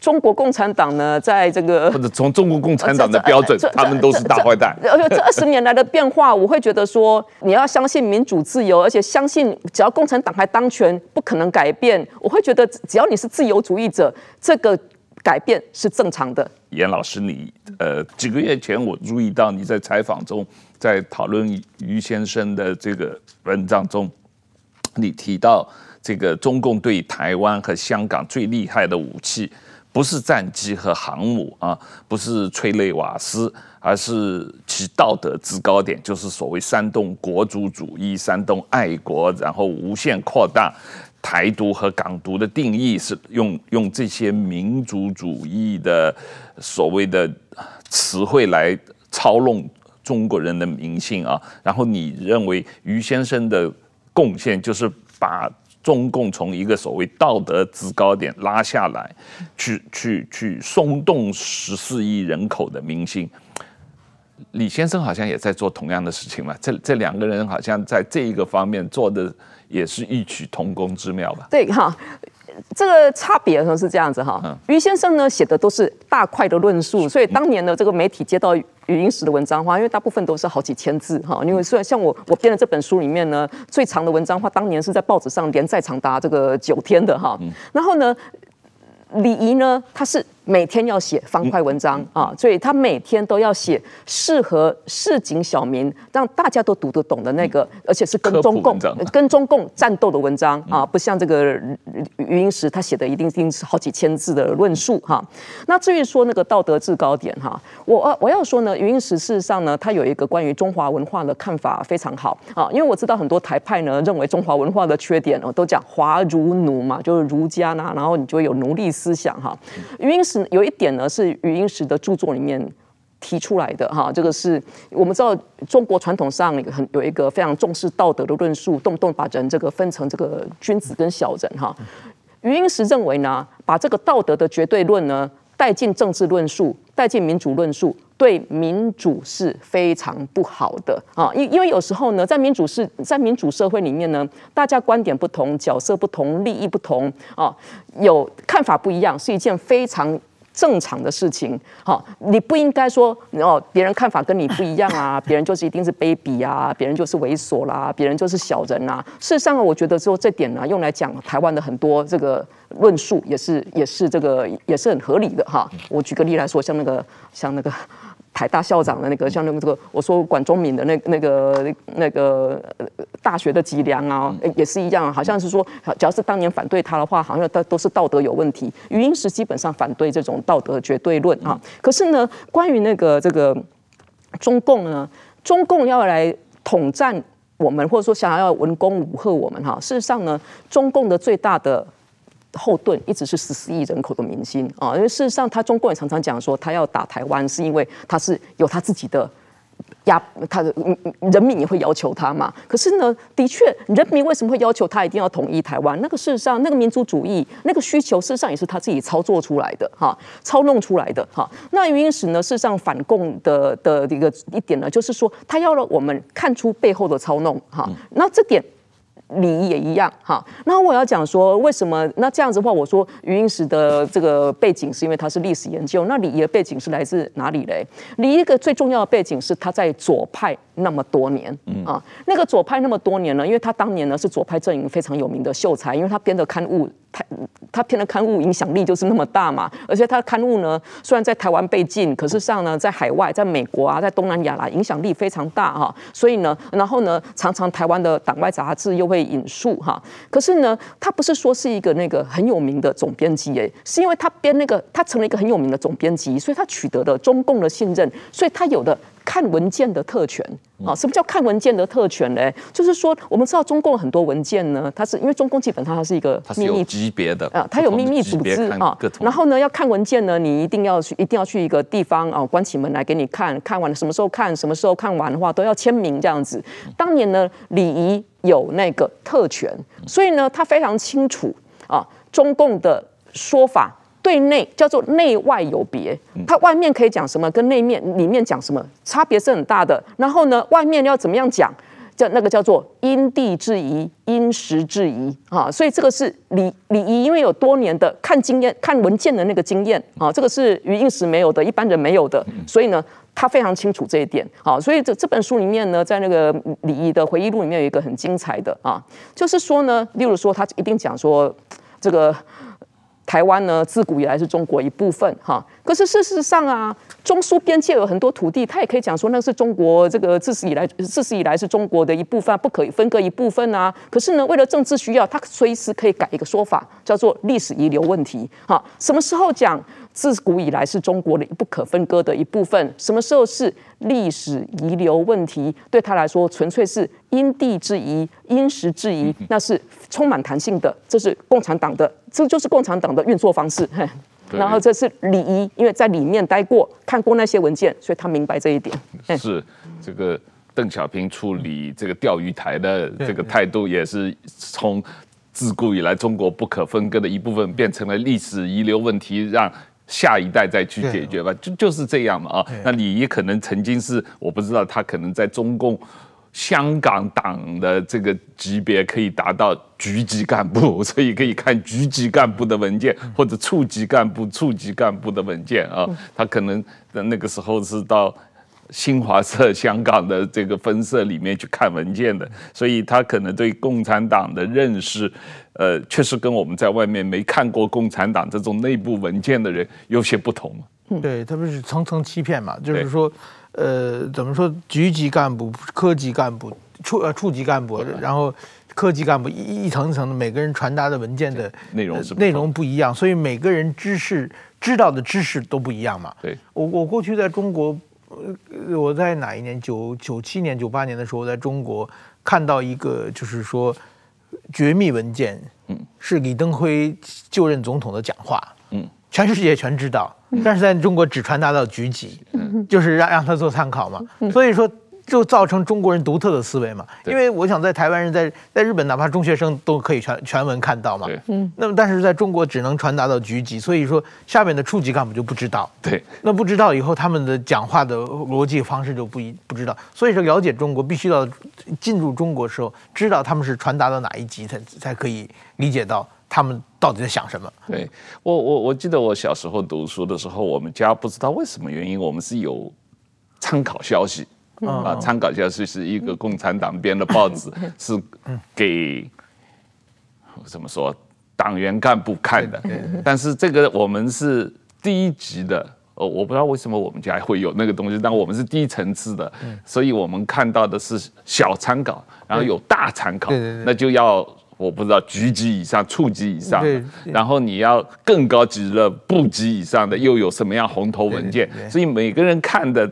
S2: 中国共产党呢，在这个
S1: 或者从中国共产党的标准，他们都是大坏蛋。
S2: 而且这二十年来的变化，我会觉得说，你要相信民主自由，而且相信只要共产党还当权，不可能改变。我会觉得，只要你是自由主义者，这个改变是正常的。
S1: 严老师，你呃几个月前我注意到你在采访中，在讨论于先生的这个文章中，你提到。这个中共对台湾和香港最厉害的武器，不是战机和航母啊，不是催泪瓦斯，而是其道德制高点，就是所谓煽动国族主义、煽动爱国，然后无限扩大台独和港独的定义，是用用这些民族主义的所谓的词汇来操弄中国人的民心啊。然后你认为余先生的贡献就是把。中共从一个所谓道德制高点拉下来，去去去松动十四亿人口的民心。李先生好像也在做同样的事情嘛，这这两个人好像在这一个方面做的也是异曲同工之妙吧？
S2: 对哈。这个差别呢是这样子哈，于先生呢写的都是大块的论述，所以当年的这个媒体接到语音时的文章的话，因为大部分都是好几千字哈，因为虽然像我我编的这本书里面呢，最长的文章的话，当年是在报纸上连载长达这个九天的哈，然后呢，李仪呢他是。每天要写方块文章啊，所以他每天都要写适合市井小民，让大家都读得懂的那个，而且是跟中共跟中共战斗的文章啊，不像这个余英时他写的一定一定是好几千字的论述哈。那至于说那个道德制高点哈，我我要说呢，余英时事实上呢，他有一个关于中华文化的看法非常好啊，因为我知道很多台派呢认为中华文化的缺点哦，都讲华儒奴嘛，就是儒家呐，然后你就会有奴隶思想哈。余英时。有一点呢，是余英时的著作里面提出来的哈，这个是我们知道中国传统上很有一个非常重视道德的论述，动不动把人这个分成这个君子跟小人哈。余英时认为呢，把这个道德的绝对论呢带进政治论述，带进民主论述，对民主是非常不好的啊。因因为有时候呢，在民主是在民主社会里面呢，大家观点不同，角色不同，利益不同啊，有看法不一样，是一件非常。正常的事情，好，你不应该说哦，别人看法跟你不一样啊，别人就是一定是卑鄙啊，别人就是猥琐啦，别人就是小人啊。事实上，我觉得说这点呢，用来讲台湾的很多这个论述，也是也是这个也是很合理的哈。我举个例来说，像那个像那个。台大校长的那个，像那个这个，我说管中闵的那那个那个大学的脊梁啊，也是一样，好像是说，只要是当年反对他的话，好像都都是道德有问题。余英时基本上反对这种道德绝对论啊。可是呢，关于那个这个中共呢，中共要来统战我们，或者说想要文攻武吓我们哈，事实上呢，中共的最大的后盾一直是十四亿人口的民心啊，因为事实上，他中共也常常讲说，他要打台湾，是因为他是有他自己的压，他的人民也会要求他嘛。可是呢，的确，人民为什么会要求他一定要统一台湾？那个事实上，那个民族主义那个需求，事实上也是他自己操作出来的哈，操弄出来的哈。那余英时呢，事实上反共的的一个一点呢，就是说他要让我们看出背后的操弄哈。那这点。礼仪也一样哈，那我要讲说为什么？那这样子的话，我说余英时的这个背景是因为他是历史研究，那礼仪的背景是来自哪里嘞？礼仪一个最重要的背景是他在左派那么多年啊，那个左派那么多年呢，因为他当年呢是左派阵营非常有名的秀才，因为他编的刊物。他他编的刊物影响力就是那么大嘛，而且他的刊物呢，虽然在台湾被禁，可是上呢，在海外，在美国啊，在东南亚啦，影响力非常大哈。所以呢，然后呢，常常台湾的党外杂志又会引述哈。可是呢，他不是说是一个那个很有名的总编辑诶，是因为他编那个，他成了一个很有名的总编辑，所以他取得了中共的信任，所以他有的。看文件的特权啊，什么叫看文件的特权呢？就是说，我们知道中共很多文件呢，它是因为中共基本上它是一个秘密
S1: 级别的
S2: 啊，它有秘密组织啊。然后呢，要看文件呢，你一定要去，一定要去一个地方啊，关起门来给你看，看完了什么时候看，什么时候看完的话都要签名这样子。当年呢，礼仪有那个特权，所以呢，他非常清楚啊，中共的说法。对内叫做内外有别，他外面可以讲什么，跟内面里面讲什么差别是很大的。然后呢，外面要怎么样讲，叫那个叫做因地制宜、因时制宜啊。所以这个是礼礼仪，因为有多年的看经验、看文件的那个经验啊，这个是余应时没有的，一般人没有的。所以呢，他非常清楚这一点。啊，所以这这本书里面呢，在那个礼仪的回忆录里面有一个很精彩的啊，就是说呢，例如说他一定讲说这个。台湾呢，自古以来是中国一部分，哈。可是事实上啊，中苏边界有很多土地，它也可以讲说那是中国这个自始以来，自始以来是中国的一部分，不可以分割一部分啊。可是呢，为了政治需要，它随时可以改一个说法，叫做历史遗留问题，哈。什么时候讲？自古以来是中国的不可分割的一部分。什么时候是历史遗留问题？对他来说，纯粹是因地制宜、因时制宜，那是充满弹性的。这是共产党的，这就是共产党的运作方式。然后这是礼仪，因为在里面待过、看过那些文件，所以他明白这一点。
S1: 是这个邓小平处理这个钓鱼台的这个态度，也是从自古以来中国不可分割的一部分，变成了历史遗留问题，让。下一代再去解决吧，就就是这样嘛啊。那李毅可能曾经是，我不知道他可能在中共香港党的这个级别可以达到局级干部，所以可以看局级干部的文件或者处级干部、处级干部的文件啊。他可能在那个时候是到。新华社香港的这个分社里面去看文件的，所以他可能对共产党的认识，呃，确实跟我们在外面没看过共产党这种内部文件的人有些不同。
S3: 对，他不是层层欺骗嘛，就是说，呃，怎么说，局级干部、科级干部、处呃处级干部，然后科级干部一一层一层的，每个人传达的文件的内容是内容不一样，所以每个人知识知道的知识都不一样嘛。
S1: 对，
S3: 我我过去在中国。我在哪一年？九九七年、九八年的时候，在中国看到一个，就是说绝密文件，嗯，是李登辉就任总统的讲话，嗯，全世界全知道，但是在中国只传达到局级，嗯，就是让让他做参考嘛，所以说。就造成中国人独特的思维嘛，因为我想在台湾人在在日本，哪怕中学生都可以全全文看到嘛。嗯，那么但是在中国只能传达到局级，所以说下面的处级干部就不知道。
S1: 对，
S3: 那不知道以后他们的讲话的逻辑方式就不一不知道，所以说了解中国必须要进入中国的时候，知道他们是传达到哪一级才才可以理解到他们到底在想什么。
S1: 对，我我我记得我小时候读书的时候，我们家不知道为什么原因，我们是有参考消息。啊，参考消息是一个共产党编的报纸，是给怎么说党员干部看的。但是这个我们是低级的，呃，我不知道为什么我们家会有那个东西，但我们是低层次的，所以我们看到的是小参考，然后有大参考，那就要我不知道局级以上、处级以上，然后你要更高级的部级以上的又有什么样红头文件，所以每个人看的。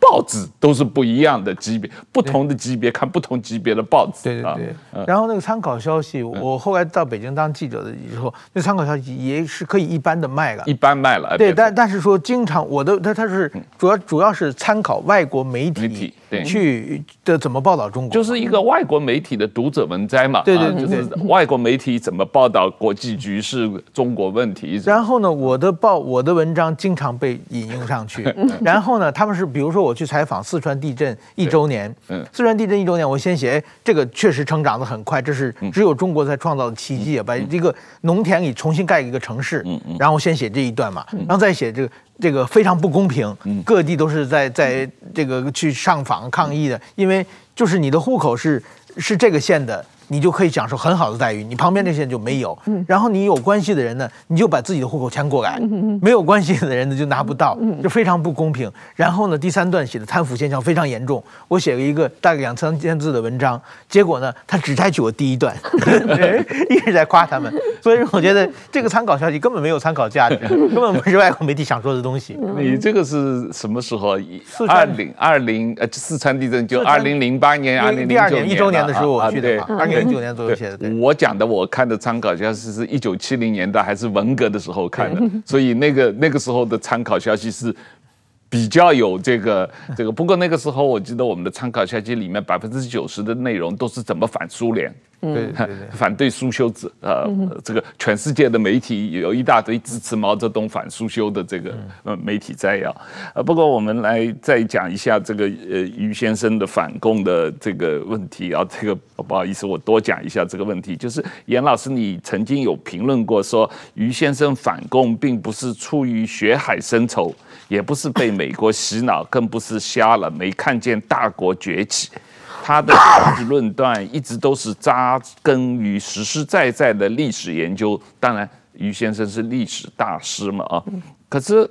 S1: 报纸都是不一样的级别，不同的级别看不同级别的报纸。
S3: 对对对。然后那个参考消息，我后来到北京当记者的时候，那参考消息也是可以一般的卖了，
S1: 一般卖了。
S3: 对，但但是说经常我的他他是主要主要是参考外国媒体去的怎么报道中国，
S1: 就是一个外国媒体的读者文摘嘛。
S3: 对对对，
S1: 就是外国媒体怎么报道国际局势、中国问题。
S3: 然后呢，我的报我的文章经常被引用上去。然后呢，他们是比如说我去采访四川地震一周年，嗯，四川地震一周年，我先写，哎，这个确实成长的很快，这是只有中国才创造的奇迹啊，把这个农田里重新盖一个城市，嗯嗯，然后先写这一段嘛，然后再写这个。这个非常不公平，各地都是在在这个去上访抗议的，因为就是你的户口是是这个县的。你就可以享受很好的待遇，你旁边那些人就没有。然后你有关系的人呢，你就把自己的户口迁过来；没有关系的人呢，就拿不到，就非常不公平。然后呢，第三段写的贪腐现象非常严重，我写了一个大概两三千字的文章，结果呢，他只摘取我第一段，一直在夸他们。所以我觉得这个参考消息根本没有参考价值，根本不是外国媒体想说的东西。
S1: 你这个是什么时候？二零二零呃，四川地震就二零零八年、二零零九年，第二年
S3: 一周年的时候我去的嘛。零九年左右写的，
S1: 我讲的，我看的参考消息是一九七零年代还是文革的时候看的，所以那个那个时候的参考消息是比较有这个这个。不过那个时候我记得我们的参考消息里面百分之九十的内容都是怎么反苏联。对，反对苏修子，呃，这个全世界的媒体有一大堆支持毛泽东反苏修的这个呃媒体摘要，呃，不过我们来再讲一下这个呃于先生的反共的这个问题啊，这个不好意思，我多讲一下这个问题，就是严老师，你曾经有评论过说，于先生反共并不是出于血海深仇，也不是被美国洗脑，更不是瞎了没看见大国崛起。他的政治论断一直都是扎根于实实在在的历史研究。当然，于先生是历史大师嘛啊。可是，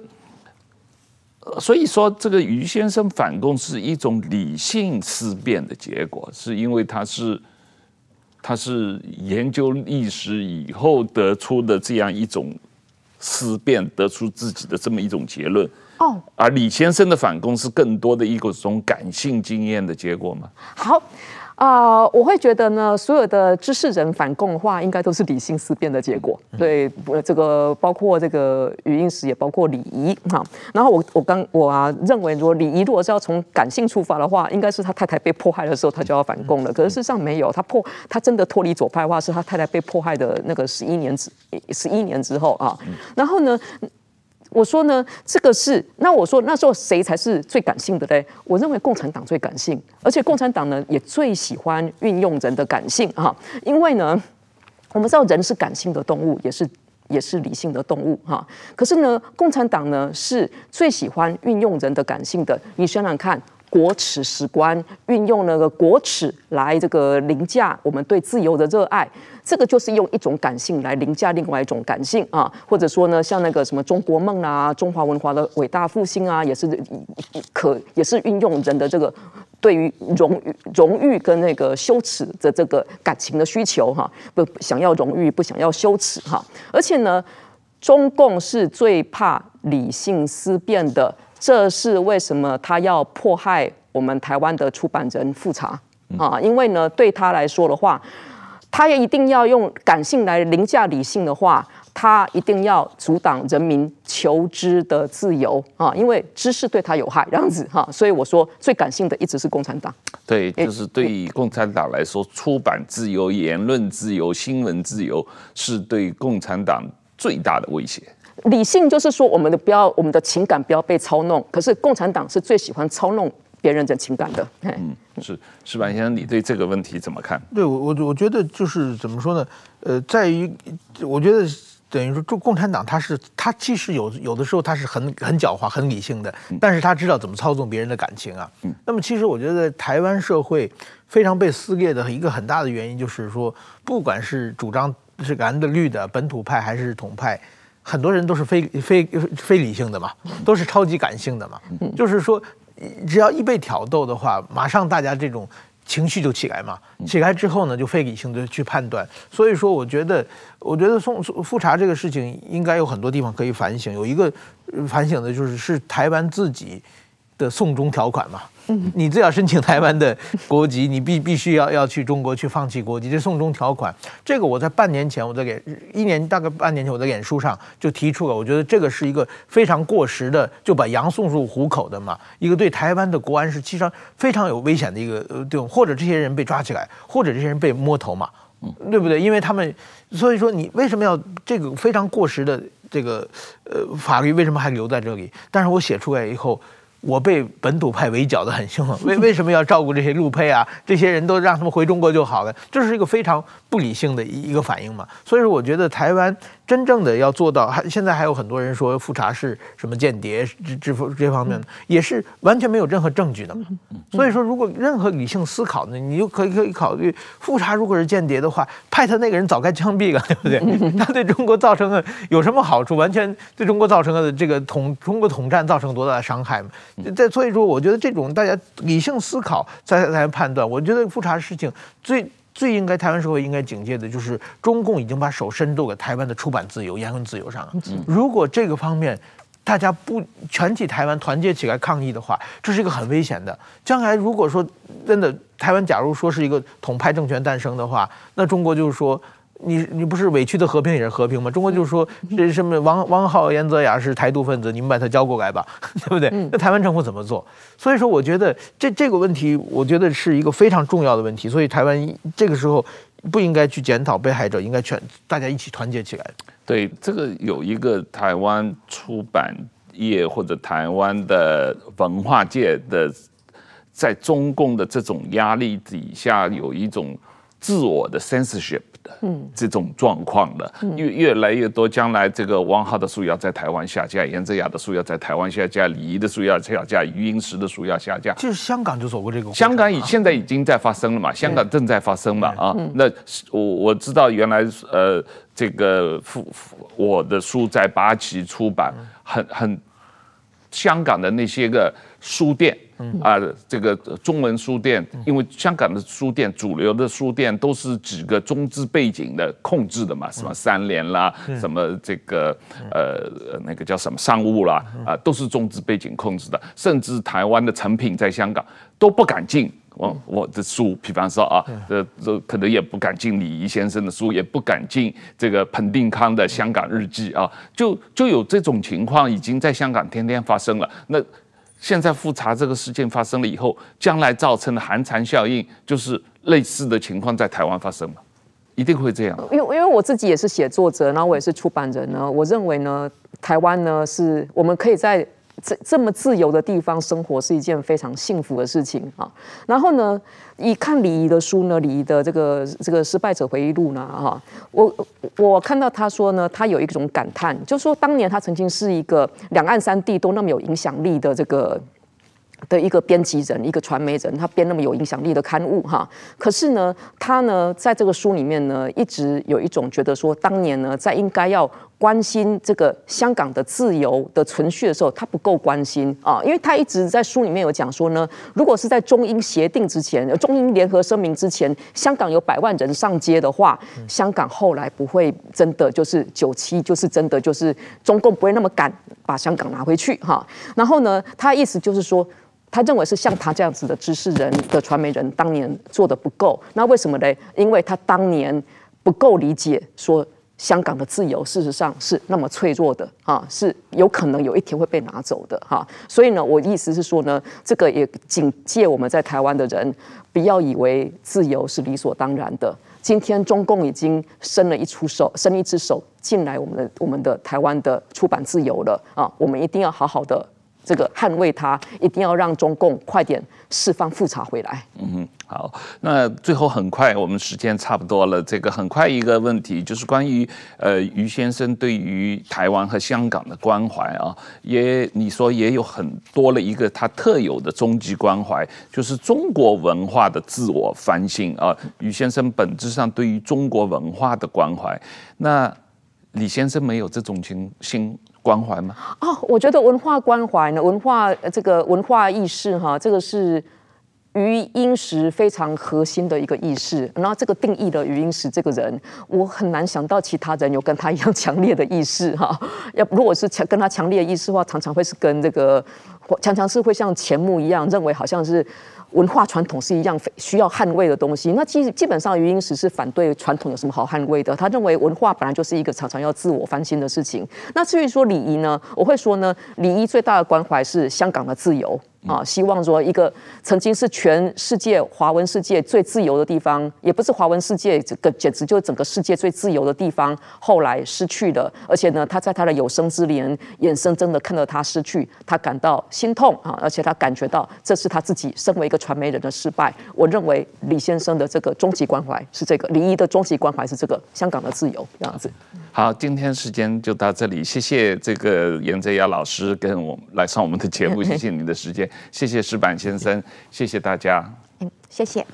S1: 所以说这个于先生反共是一种理性思辨的结果，是因为他是他是研究历史以后得出的这样一种思辨，得出自己的这么一种结论。哦，而李先生的反攻是更多的一个种感性经验的结果吗？
S2: 好，啊、呃，我会觉得呢，所有的知识人反共的话，应该都是理性思辨的结果。对，这个包括这个语音时，也包括礼仪哈。然后我我刚我啊认为，如果礼仪如果是要从感性出发的话，应该是他太太被迫害的时候，他就要反共了。可是事实上没有，他破他真的脱离左派的话，是他太太被迫害的那个十一年之十一年之后啊。然后呢？我说呢，这个是那我说那时候谁才是最感性的嘞？我认为共产党最感性，而且共产党呢也最喜欢运用人的感性哈，因为呢，我们知道人是感性的动物，也是也是理性的动物哈。可是呢，共产党呢是最喜欢运用人的感性的。你想想看。国耻史观运用那个国耻来这个凌驾我们对自由的热爱，这个就是用一种感性来凌驾另外一种感性啊，或者说呢，像那个什么中国梦啊，中华文化的伟大复兴啊，也是可也是运用人的这个对于荣誉荣誉跟那个羞耻的这个感情的需求哈，不想要荣誉，不想要羞耻哈，而且呢，中共是最怕理性思辨的。这是为什么他要迫害我们台湾的出版人复查啊？因为呢，对他来说的话，他也一定要用感性来凌驾理性的话，他一定要阻挡人民求知的自由啊！因为知识对他有害，这样子哈。所以我说，最感性的一直是共产党。
S1: 对，就是对于共产党来说，出版自由、言论自由、新闻自由是对共产党最大的威胁。
S2: 理性就是说，我们的不要，我们的情感不要被操弄。可是共产党是最喜欢操弄别人的情感的。
S1: 嗯，是石板先生，你对这个问题怎么看？
S3: 对我，我我觉得就是怎么说呢？呃，在于我觉得等于说，共共产党他是他其实有有的时候他是很很狡猾、很理性的，但是他知道怎么操纵别人的感情啊。嗯。那么其实我觉得台湾社会非常被撕裂的一个很大的原因，就是说，不管是主张是蓝的、绿的、本土派还是统派。很多人都是非非非理性的嘛，都是超级感性的嘛。就是说，只要一被挑逗的话，马上大家这种情绪就起来嘛。起来之后呢，就非理性的去判断。所以说，我觉得，我觉得送复查这个事情应该有很多地方可以反省。有一个反省的就是是台湾自己的送中条款嘛。嗯你只要申请台湾的国籍，你必必须要要去中国去放弃国籍，这送中条款，这个我在半年前我在给一年大概半年前我在脸书上就提出了，我觉得这个是一个非常过时的，就把羊送入虎口的嘛，一个对台湾的国安是其实非常有危险的一个呃这种，或者这些人被抓起来，或者这些人被摸头嘛，对不对？因为他们，所以说你为什么要这个非常过时的这个呃法律为什么还留在这里？但是我写出来以后。我被本土派围剿得很凶，为为什么要照顾这些陆配啊？这些人都让他们回中国就好了，这是一个非常不理性的一一个反应嘛。所以说，我觉得台湾。真正的要做到，还现在还有很多人说复查是什么间谍，这这这方面的也是完全没有任何证据的。所以说，如果任何理性思考呢，你就可以可以考虑复查如果是间谍的话，派他那个人早该枪毙了，对不对？他对中国造成了有什么好处？完全对中国造成了这个统中国统战造成多大的伤害嘛？在所以说，我觉得这种大家理性思考再来判断，我觉得复查事情最。最应该台湾社会应该警戒的就是中共已经把手伸到了台湾的出版自由、言论自由上了。如果这个方面大家不全体台湾团结起来抗议的话，这是一个很危险的。将来如果说真的台湾假如说是一个统派政权诞生的话，那中国就是说。你你不是委屈的和平也是和平吗？中国就是说这什么王王浩、严泽雅是台独分子，你们把他交过来吧，对不对？那台湾政府怎么做？所以说，我觉得这这个问题，我觉得是一个非常重要的问题。所以台湾这个时候不应该去检讨被害者，应该全大家一起团结起来。
S1: 对，这个有一个台湾出版业或者台湾的文化界的，在中共的这种压力底下，有一种自我的 censorship。嗯，这种状况的，越越来越多，将来这个王浩的书要在台湾下架，严泽雅的书要在台湾下架，李怡的书要下架，余英时的书要下架。
S3: 就是香港就走过这个，
S1: 香港已现在已经在发生了嘛，香港正在发生嘛啊。那我我知道原来呃这个复我的书在八旗出版，很很香港的那些个书店。啊，这个中文书店，因为香港的书店，主流的书店都是几个中资背景的控制的嘛，什么三联啦，什么这个呃那个叫什么商务啦，啊，都是中资背景控制的，甚至台湾的成品在香港都不敢进我我的书，比方说啊，这这可能也不敢进李仪先生的书，也不敢进这个彭定康的《香港日记》啊，就就有这种情况已经在香港天天发生了，那。现在复查这个事件发生了以后，将来造成的寒蝉效应，就是类似的情况在台湾发生了，一定会这样。
S2: 因为因为我自己也是写作者，然后我也是出版人呢，我认为呢，台湾呢是我们可以在这这么自由的地方生活，是一件非常幸福的事情啊。然后呢，一看李仪的书呢，李仪的这个这个失败者回忆录呢，哈，我我看到他说呢，他有一种感叹，就说当年他曾经是一个两岸三地都那么有影响力的这个的一个编辑人，一个传媒人，他编那么有影响力的刊物哈，可是呢，他呢在这个书里面呢，一直有一种觉得说，当年呢在应该要。关心这个香港的自由的存续的时候，他不够关心啊，因为他一直在书里面有讲说呢，如果是在中英协定之前、中英联合声明之前，香港有百万人上街的话，香港后来不会真的就是九七，就是真的就是中共不会那么敢把香港拿回去哈。然后呢，他意思就是说，他认为是像他这样子的知识人的传媒人当年做的不够，那为什么呢？因为他当年不够理解说。香港的自由，事实上是那么脆弱的啊，是有可能有一天会被拿走的哈。所以呢，我意思是说呢，这个也警戒我们在台湾的人，不要以为自由是理所当然的。今天中共已经伸了一出手，伸一只手进来我们的我们的台湾的出版自由了啊，我们一定要好好的。这个捍卫它，一定要让中共快点释放复查回来。
S1: 嗯哼，好，那最后很快，我们时间差不多了。这个很快一个问题，就是关于呃于先生对于台湾和香港的关怀啊，也你说也有很多了一个他特有的终极关怀，就是中国文化的自我反省啊。于先生本质上对于中国文化的关怀，那李先生没有这种情心关怀吗？
S2: 哦，我觉得文化关怀呢，文化这个文化意识哈，这个是。余英时非常核心的一个意识，然后这个定义的余英时这个人，我很难想到其他人有跟他一样强烈的意识哈。要如果是强跟他强烈的意识的话，常常会是跟这个常常是会像钱穆一样认为好像是文化传统是一样需要捍卫的东西。那基基本上余英时是反对传统有什么好捍卫的，他认为文化本来就是一个常常要自我翻新的事情。那至于说礼仪呢，我会说呢，礼仪最大的关怀是香港的自由。啊，希望说一个曾经是全世界华文世界最自由的地方，也不是华文世界，这个简直就是整个世界最自由的地方，后来失去了。而且呢，他在他的有生之年，眼睁睁的看到他失去，他感到心痛啊，而且他感觉到这是他自己身为一个传媒人的失败。我认为李先生的这个终极关怀是这个，礼仪的终极关怀是这个香港的自由这样子。
S1: 好，今天时间就到这里，谢谢这个严泽尧老师跟我们来上我们的节目，谢谢您的时间。谢谢石板先生，谢谢大家。
S2: 嗯，谢谢。